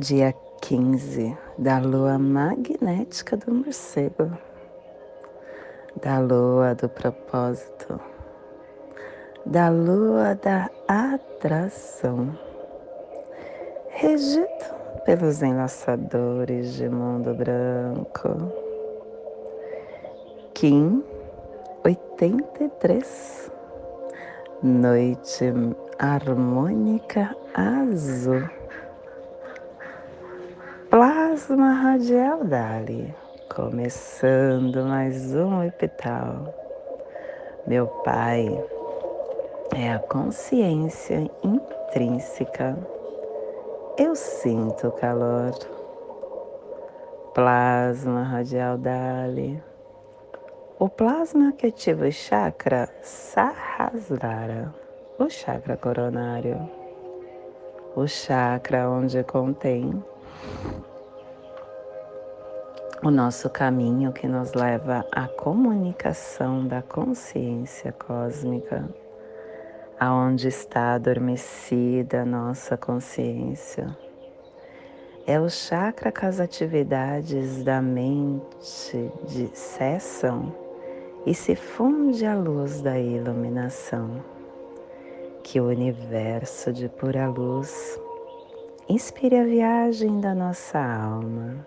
dia 15 da lua magnética do morcego, da lua do propósito, da lua da atração, regido pelos enlaçadores de mundo branco. Kim 83 Noite harmônica azul. Plasma radial Dali. Começando mais um epital. Meu pai é a consciência intrínseca. Eu sinto o calor. Plasma radial Dali o plasma que ativa o chakra Sahasrara, o chakra coronário, o chakra onde contém o nosso caminho que nos leva à comunicação da consciência cósmica, aonde está adormecida a nossa consciência. É o chakra que as atividades da mente de cessam e se funde a luz da iluminação. Que o universo de pura luz inspire a viagem da nossa alma,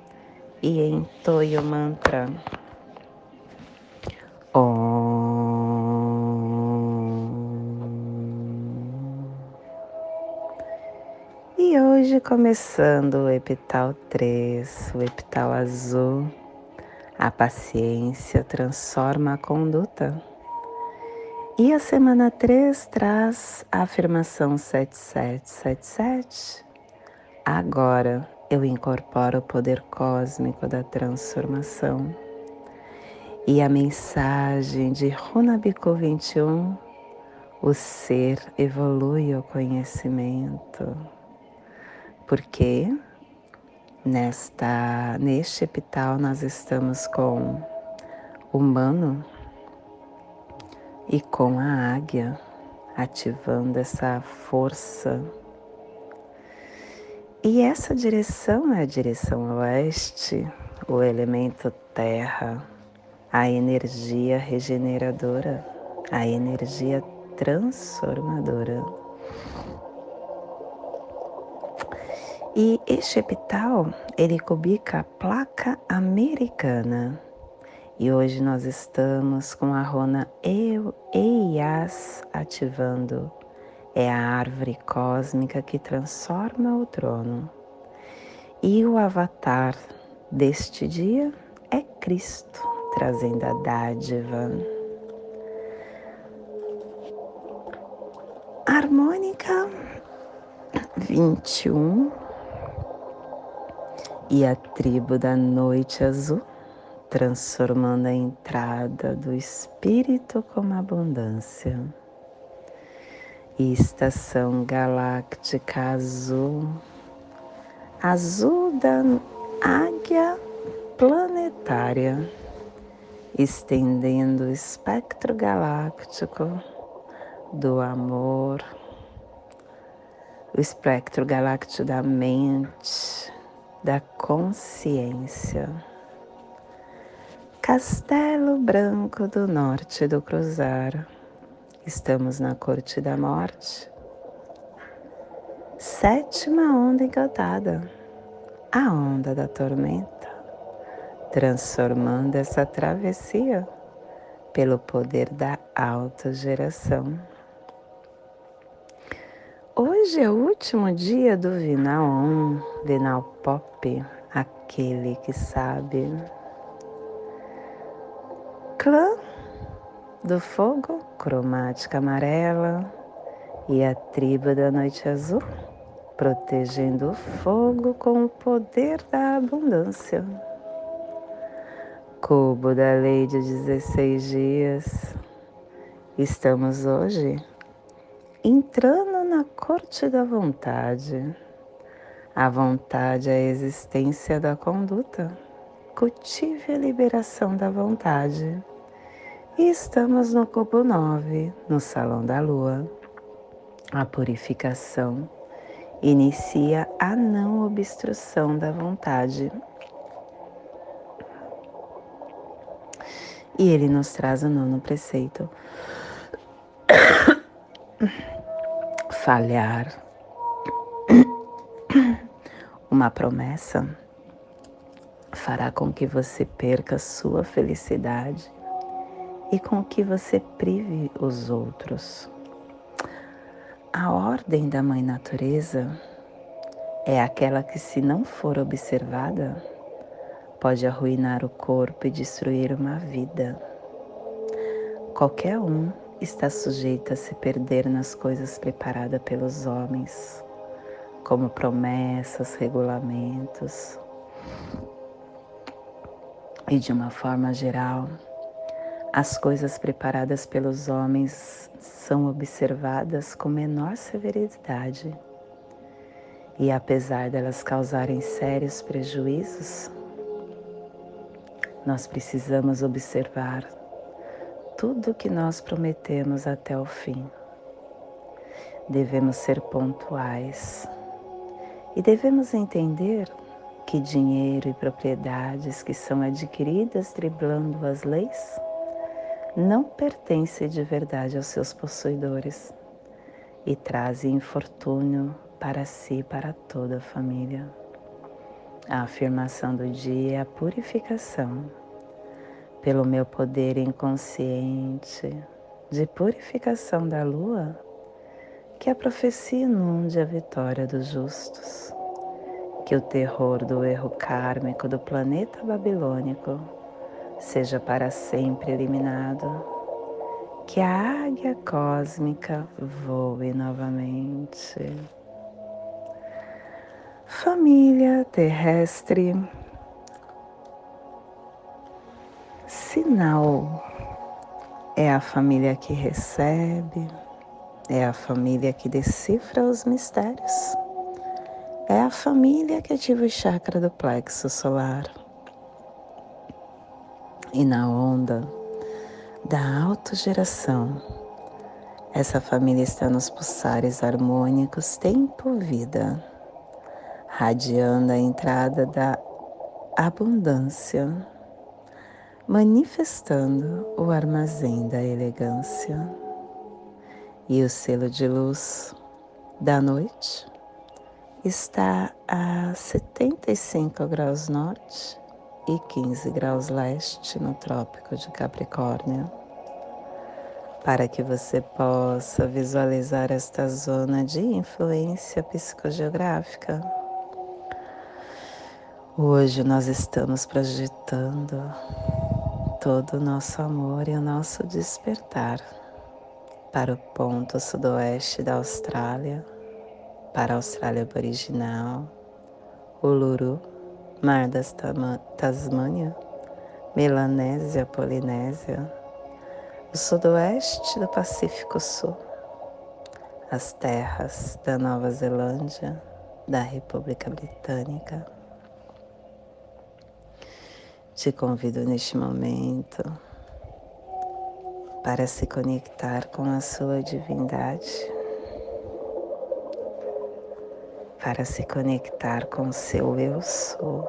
e entoie o mantra Om. E hoje começando o epital 3, o epital azul, a paciência transforma a conduta. E a semana 3 traz a afirmação 7777. Agora eu incorporo o poder cósmico da transformação. E a mensagem de Runabiku 21, o ser evolui o conhecimento porque nesta neste epital nós estamos com o humano e com a águia ativando essa força. E essa direção é a direção oeste, o elemento terra, a energia regeneradora, a energia transformadora. E este epital, ele cubica a placa americana. E hoje nós estamos com a rona Eias ativando. É a árvore cósmica que transforma o trono. E o avatar deste dia é Cristo, trazendo a dádiva. Harmônica 21 e a tribo da noite azul, transformando a entrada do espírito como abundância. Estação galáctica azul, azul da águia planetária, estendendo o espectro galáctico do amor, o espectro galáctico da mente, da consciência. Castelo Branco do Norte do Cruzar. Estamos na Corte da Morte. Sétima onda encantada, a onda da tormenta, transformando essa travessia pelo poder da autogeração. Hoje é o último dia do Vinal On, Vinal Pop, aquele que sabe. Clã do fogo, cromática amarela, e a tribo da noite azul, protegendo o fogo com o poder da abundância. Cubo da lei de 16 dias. Estamos hoje entrando na corte da vontade. A vontade é a existência da conduta. Cultive a liberação da vontade. E estamos no cubo 9, no salão da lua. A purificação inicia a não obstrução da vontade. E ele nos traz o nono preceito. Falhar. Uma promessa fará com que você perca sua felicidade e com que você prive os outros. A ordem da Mãe Natureza é aquela que, se não for observada, pode arruinar o corpo e destruir uma vida. Qualquer um está sujeito a se perder nas coisas preparadas pelos homens, como promessas, regulamentos. E de uma forma geral, as coisas preparadas pelos homens são observadas com menor severidade. E apesar delas causarem sérios prejuízos, nós precisamos observar tudo o que nós prometemos até o fim. Devemos ser pontuais e devemos entender que dinheiro e propriedades que são adquiridas driblando as leis não pertence de verdade aos seus possuidores e traz infortúnio para si e para toda a família. A afirmação do dia é a purificação, pelo meu poder inconsciente de purificação da lua, que a profecia inunde a vitória dos justos, que o terror do erro kármico do planeta babilônico seja para sempre eliminado. Que a águia cósmica voe novamente. Família terrestre, sinal é a família que recebe, é a família que decifra os mistérios, é a família que ativa o chakra do plexo solar e na onda da autogeração. Essa família está nos pulsares harmônicos tempo-vida, radiando a entrada da abundância, manifestando o armazém da elegância e o selo de luz da noite está a 75 graus norte e 15 graus leste no Trópico de Capricórnio, para que você possa visualizar esta zona de influência psicogeográfica. Hoje nós estamos projetando todo o nosso amor e o nosso despertar para o ponto sudoeste da Austrália, para a Austrália Aboriginal, Uluru Mar das Tasmânia, Melanésia, Polinésia, o sudoeste do Pacífico Sul, as terras da Nova Zelândia, da República Britânica. Te convido neste momento para se conectar com a sua divindade para se conectar com seu eu sou.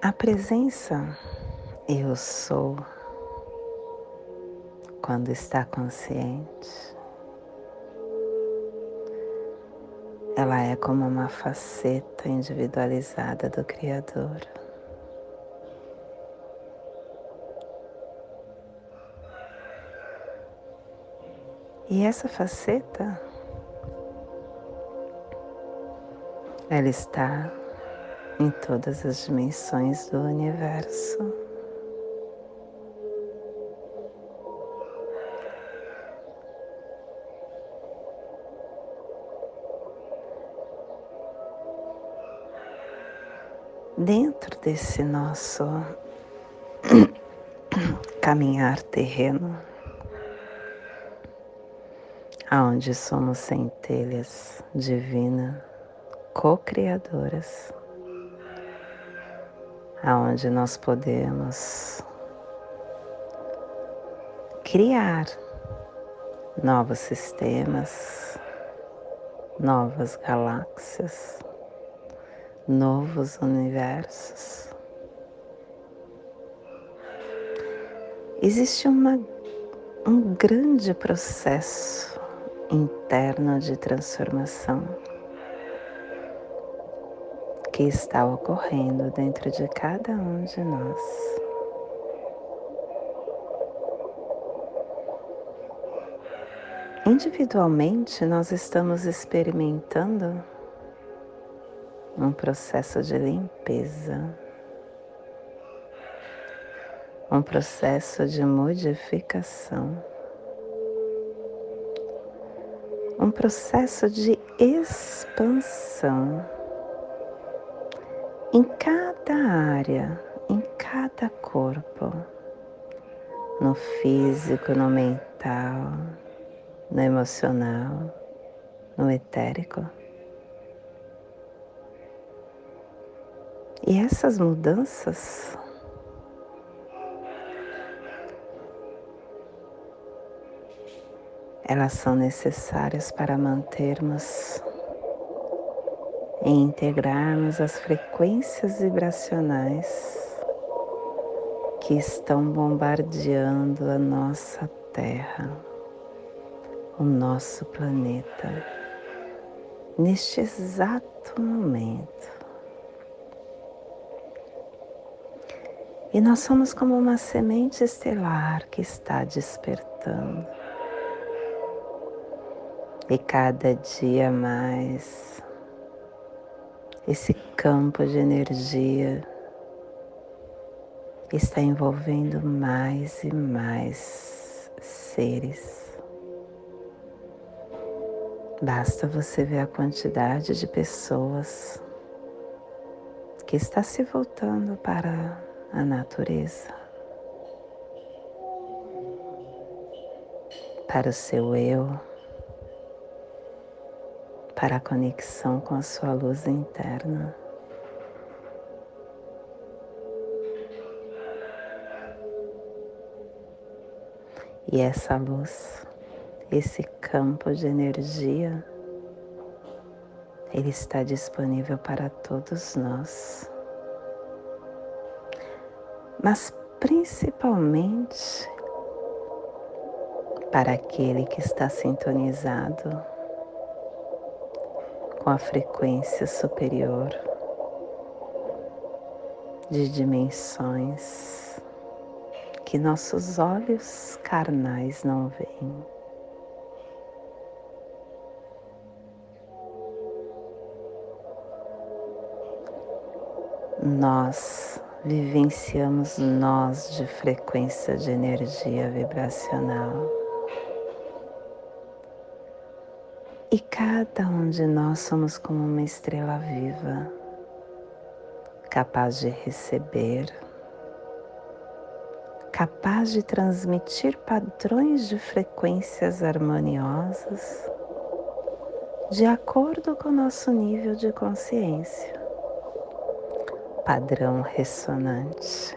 A presença eu sou quando está consciente Ela é como uma faceta individualizada do Criador. E essa faceta, ela está em todas as dimensões do universo. Dentro desse nosso caminhar terreno, aonde somos centelhas divinas, co-criadoras, aonde nós podemos criar novos sistemas, novas galáxias, novos universos. Existe uma, um grande processo interno de transformação que está ocorrendo dentro de cada um de nós. Individualmente, nós estamos experimentando um processo de limpeza, um processo de modificação. um processo de expansão em cada área, em cada corpo, no físico, no mental, no emocional, no etérico. E essas mudanças elas são necessárias para mantermos e integrarmos as frequências vibracionais que estão bombardeando a nossa Terra, o nosso planeta, neste exato momento. E nós somos como uma semente estelar que está despertando e cada dia mais esse campo de energia está envolvendo mais e mais seres. Basta você ver a quantidade de pessoas que está se voltando para a natureza, para o seu eu para a conexão com a sua luz interna. E essa luz, esse campo de energia, ele está disponível para todos nós. Mas principalmente para aquele que está sintonizado com a frequência superior de dimensões que nossos olhos carnais não veem. Nós vivenciamos nós de frequência de energia vibracional. E cada um de nós somos como uma estrela viva, capaz de receber, capaz de transmitir padrões de frequências harmoniosas de acordo com o nosso nível de consciência. Padrão ressonante.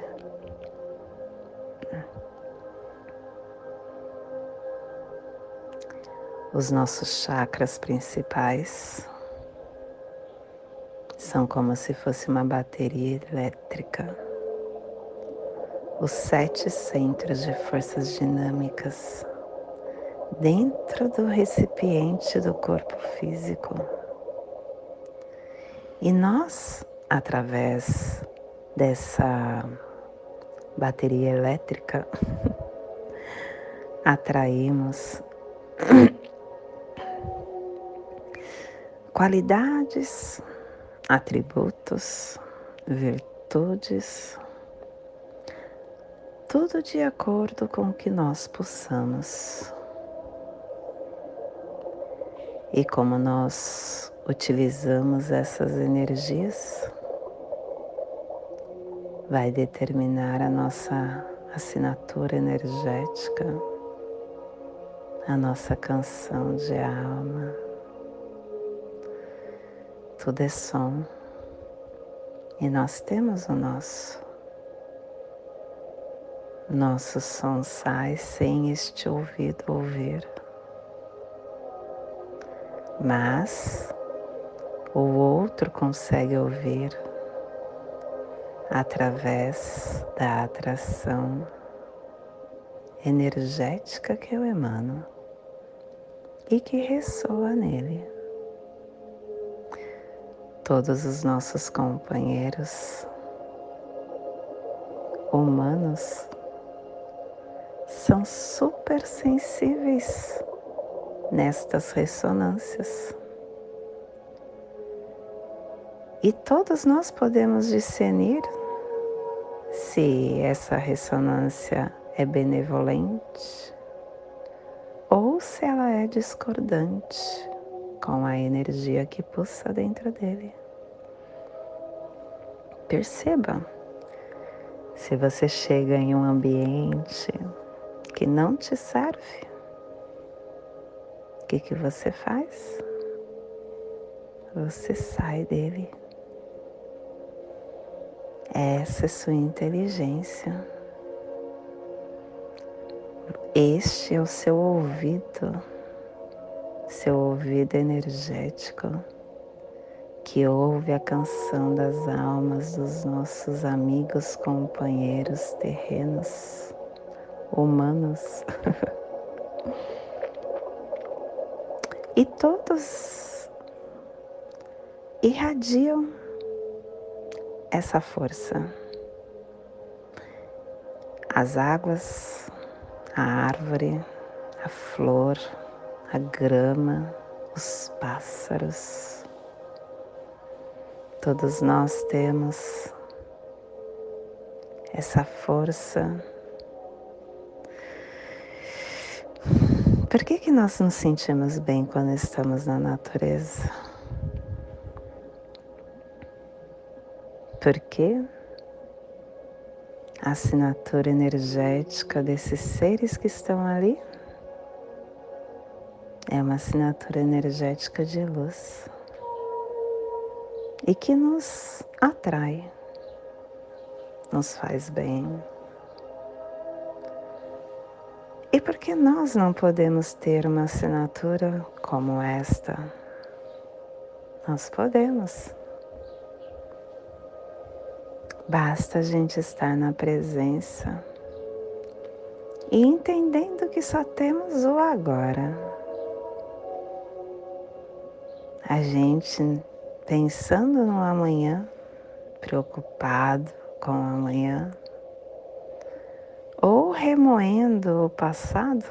os nossos chakras principais são como se fosse uma bateria elétrica. Os sete centros de forças dinâmicas dentro do recipiente do corpo físico. E nós, através dessa bateria elétrica, atraímos qualidades, atributos, virtudes, tudo de acordo com o que nós possamos. E como nós utilizamos essas energias, vai determinar a nossa assinatura energética, a nossa canção de alma. Tudo é som e nós temos o nosso. Nosso som sai sem este ouvido ouvir, mas o outro consegue ouvir através da atração energética que eu emano e que ressoa nele. Todos os nossos companheiros humanos são super sensíveis nestas ressonâncias. E todos nós podemos discernir se essa ressonância é benevolente ou se ela é discordante com a energia que pulsa dentro dele. Perceba se você chega em um ambiente que não te serve, o que, que você faz? Você sai dele. Essa é sua inteligência. Este é o seu ouvido, seu ouvido energético, que ouve a canção das almas dos nossos amigos, companheiros terrenos, humanos. e todos irradiam essa força. As águas, a árvore, a flor, a grama, os pássaros. Todos nós temos essa força. Por que, que nós nos sentimos bem quando estamos na natureza? Porque a assinatura energética desses seres que estão ali é uma assinatura energética de luz e que nos atrai, nos faz bem. E por que nós não podemos ter uma assinatura como esta? Nós podemos. Basta a gente estar na presença e entendendo que só temos o agora. A gente pensando no amanhã, preocupado com o amanhã, ou remoendo o passado,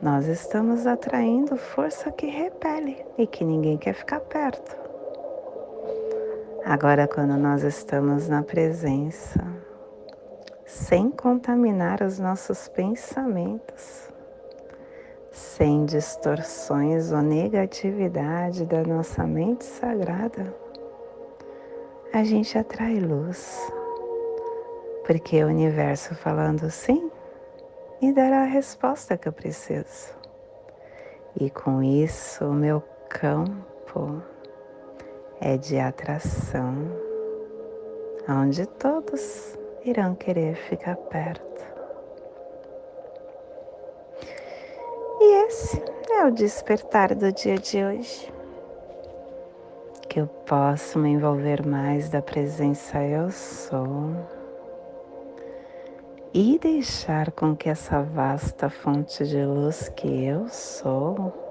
nós estamos atraindo força que repele e que ninguém quer ficar perto. Agora, quando nós estamos na presença, sem contaminar os nossos pensamentos, sem distorções ou negatividade da nossa mente sagrada, a gente atrai luz, porque o universo falando sim me dará a resposta que eu preciso. E com isso, o meu campo é de atração, onde todos irão querer ficar perto. E esse é o despertar do dia de hoje. que eu possa me envolver mais da presença eu sou e deixar com que essa vasta fonte de luz que eu sou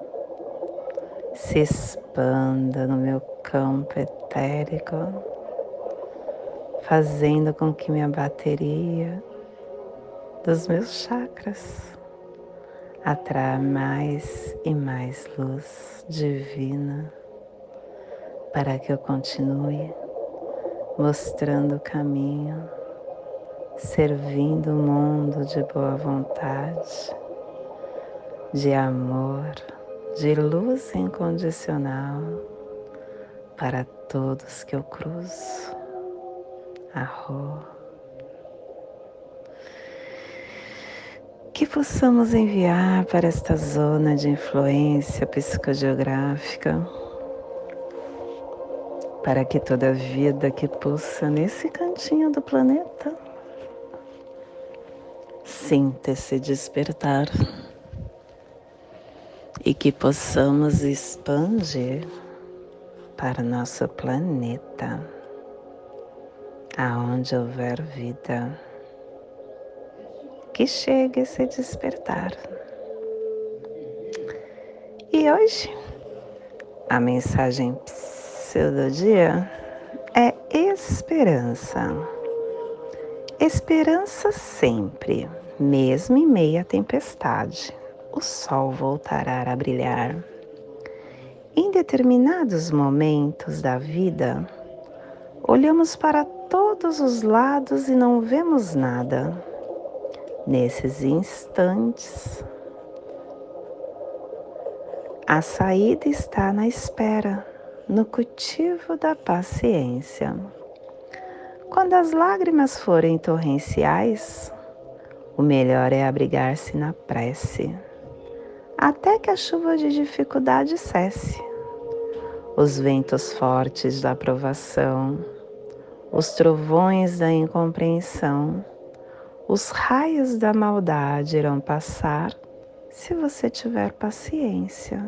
se expanda no meu campo etérico, fazendo com que minha bateria dos meus chakras atraia mais e mais luz divina para que eu continue mostrando o caminho servindo o mundo de boa vontade, de amor, de luz incondicional para todos que eu cruzo. Arro. Que possamos enviar para esta zona de influência psicogeográfica para que toda vida que pulsa nesse cantinho do planeta sinta esse despertar e que possamos expandir para nosso planeta, aonde houver vida, que chegue esse despertar. E hoje, a mensagem do dia é esperança. Esperança sempre mesmo em meia tempestade, o sol voltará a brilhar. Em determinados momentos da vida, olhamos para todos os lados e não vemos nada. Nesses instantes, a saída está na espera, no cultivo da paciência. Quando as lágrimas forem torrenciais, o melhor é abrigar-se na prece, até que a chuva de dificuldade cesse. Os ventos fortes da aprovação, os trovões da incompreensão, os raios da maldade irão passar se você tiver paciência.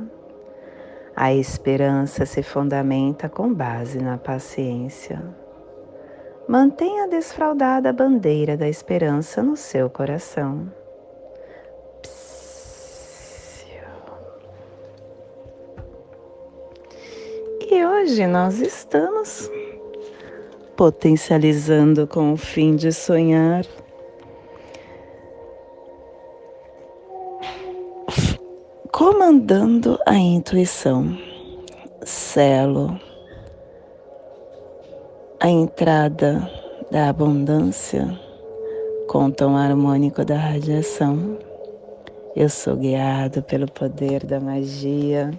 A esperança se fundamenta com base na paciência. Mantenha a desfraldada bandeira da esperança no seu coração. Hoje nós estamos potencializando com o fim de sonhar. Comandando a intuição, selo a entrada da abundância com o tom harmônico da radiação. Eu sou guiado pelo poder da magia,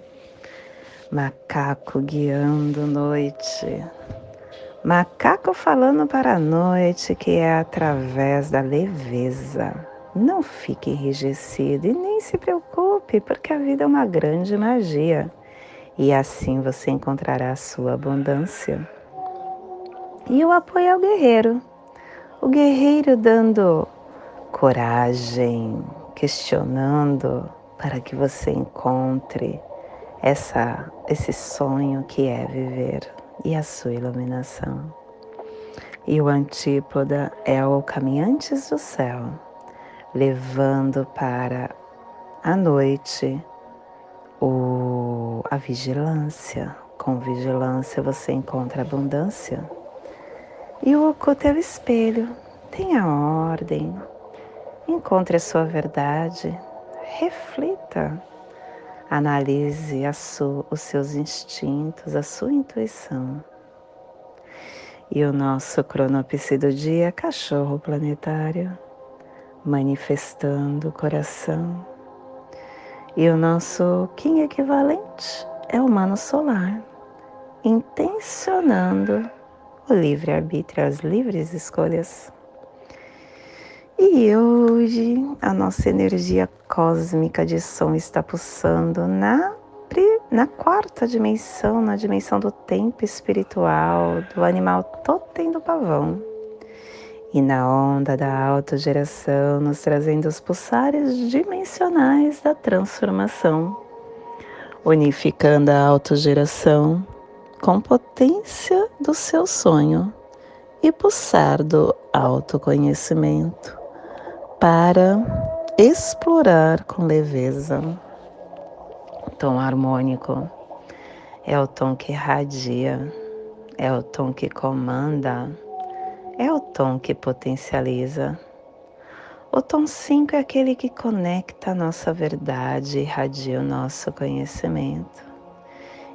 macaco guiando noite, macaco falando para a noite que é através da leveza. Não fique enrijecido e nem se preocupe, porque a vida é uma grande magia e assim você encontrará a sua abundância. E o apoio ao guerreiro. O guerreiro dando coragem, questionando para que você encontre essa, esse sonho que é viver e a sua iluminação. E o antípoda é o caminhantes do céu, levando para a noite o, a vigilância. Com vigilância você encontra abundância e o oculto é o espelho. Tenha ordem. Encontre a sua verdade. Reflita. Analise sua, os seus instintos, a sua intuição. E o nosso cronopse do dia cachorro planetário, manifestando o coração. E o nosso Kim equivalente é humano solar, intencionando o livre-arbítrio, as livres escolhas. E hoje a nossa energia cósmica de som está pulsando na, na quarta dimensão, na dimensão do tempo espiritual, do animal totem do pavão. E na onda da autogeração, nos trazendo os pulsares dimensionais da transformação, unificando a autogeração com potência do seu sonho e pulsar do autoconhecimento para explorar com leveza. Tom harmônico é o tom que irradia, é o tom que comanda, é o tom que potencializa. O tom 5 é aquele que conecta a nossa verdade e irradia o nosso conhecimento.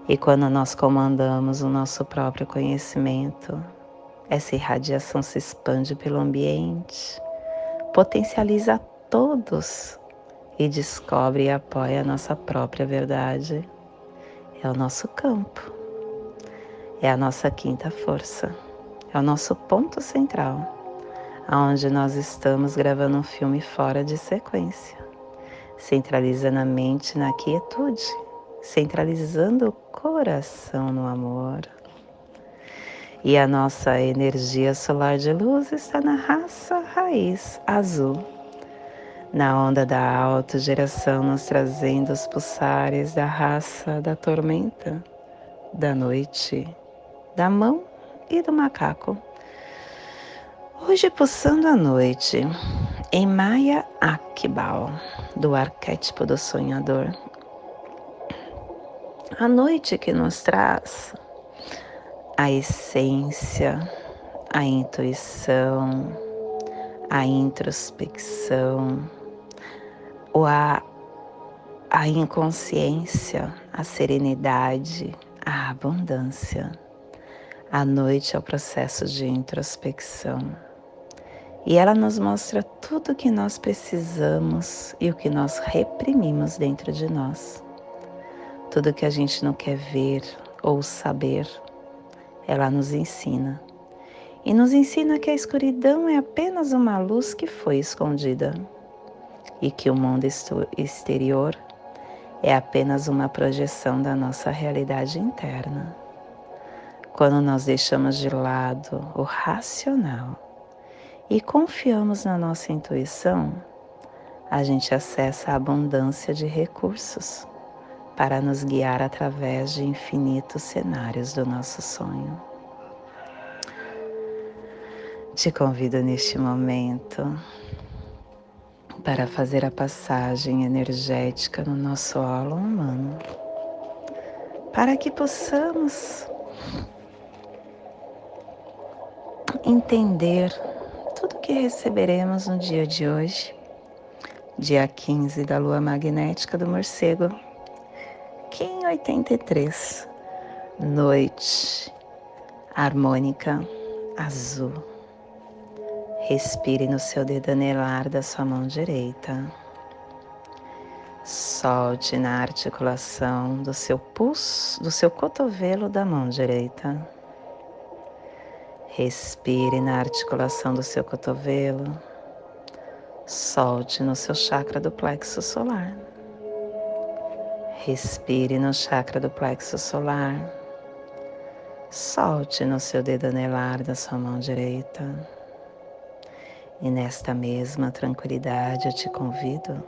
E quando nós comandamos o nosso próprio conhecimento, essa irradiação se expande pelo ambiente, potencializa todos e descobre e apoia a nossa própria verdade. É o nosso campo, é a nossa quinta força, é o nosso ponto central, aonde nós estamos gravando um filme fora de sequência, centralizando a mente na quietude, centralizando o coração no amor e a nossa energia solar de luz está na raça raiz azul, na onda da autogeração, nos trazendo os pulsares da raça da tormenta, da noite, da mão e do macaco. Hoje, pulsando a noite, em Maya Akbal, do arquétipo do sonhador. A noite que nos traz a essência, a intuição, a introspecção, ou a, a inconsciência, a serenidade, a abundância. A noite é o processo de introspecção. E ela nos mostra tudo o que nós precisamos e o que nós reprimimos dentro de nós. Tudo que a gente não quer ver ou saber ela nos ensina. E nos ensina que a escuridão é apenas uma luz que foi escondida e que o mundo exterior é apenas uma projeção da nossa realidade interna. Quando nós deixamos de lado o racional e confiamos na nossa intuição, a gente acessa a abundância de recursos para nos guiar através de infinitos cenários do nosso sonho. Te convido neste momento para fazer a passagem energética no nosso holo humano, para que possamos entender tudo que receberemos no dia de hoje, dia 15 da lua magnética do morcego Kim 83, noite harmônica azul. Respire no seu dedo anelar da sua mão direita. Solte na articulação do seu pulso, do seu cotovelo da mão direita. Respire na articulação do seu cotovelo. Solte no seu chakra do plexo solar. Respire no chakra do plexo solar. Solte no seu dedo anelar da sua mão direita. E nesta mesma tranquilidade eu te convido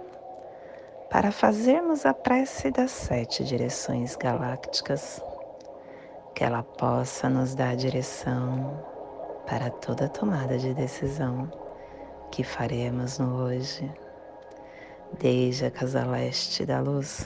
para fazermos a prece das sete direções galácticas, que ela possa nos dar direção para toda tomada de decisão que faremos no hoje, desde a casa leste da luz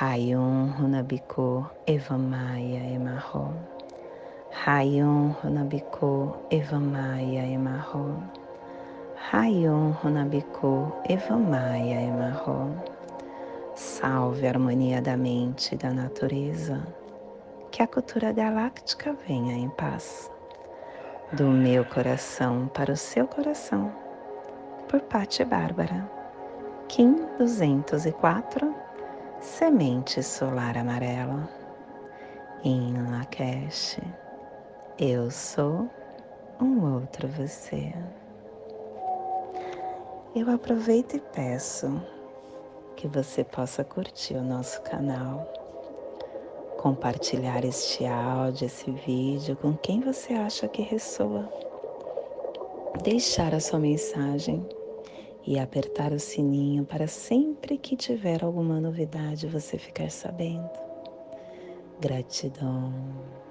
Rayon Runabiko Evamaya Emarro. Rayon Runabiko Evamaya Emarro. Rayon Runabiko Evamaya Emarro. Salve a harmonia da mente e da natureza. Que a cultura galáctica venha em paz. Do meu coração para o seu coração. Por Patti Bárbara. Kim 204 Semente solar amarela. Em Lakesh, eu sou um outro você. Eu aproveito e peço que você possa curtir o nosso canal, compartilhar este áudio, esse vídeo com quem você acha que ressoa, deixar a sua mensagem e apertar o sininho para sempre que tiver alguma novidade você ficar sabendo. Gratidão.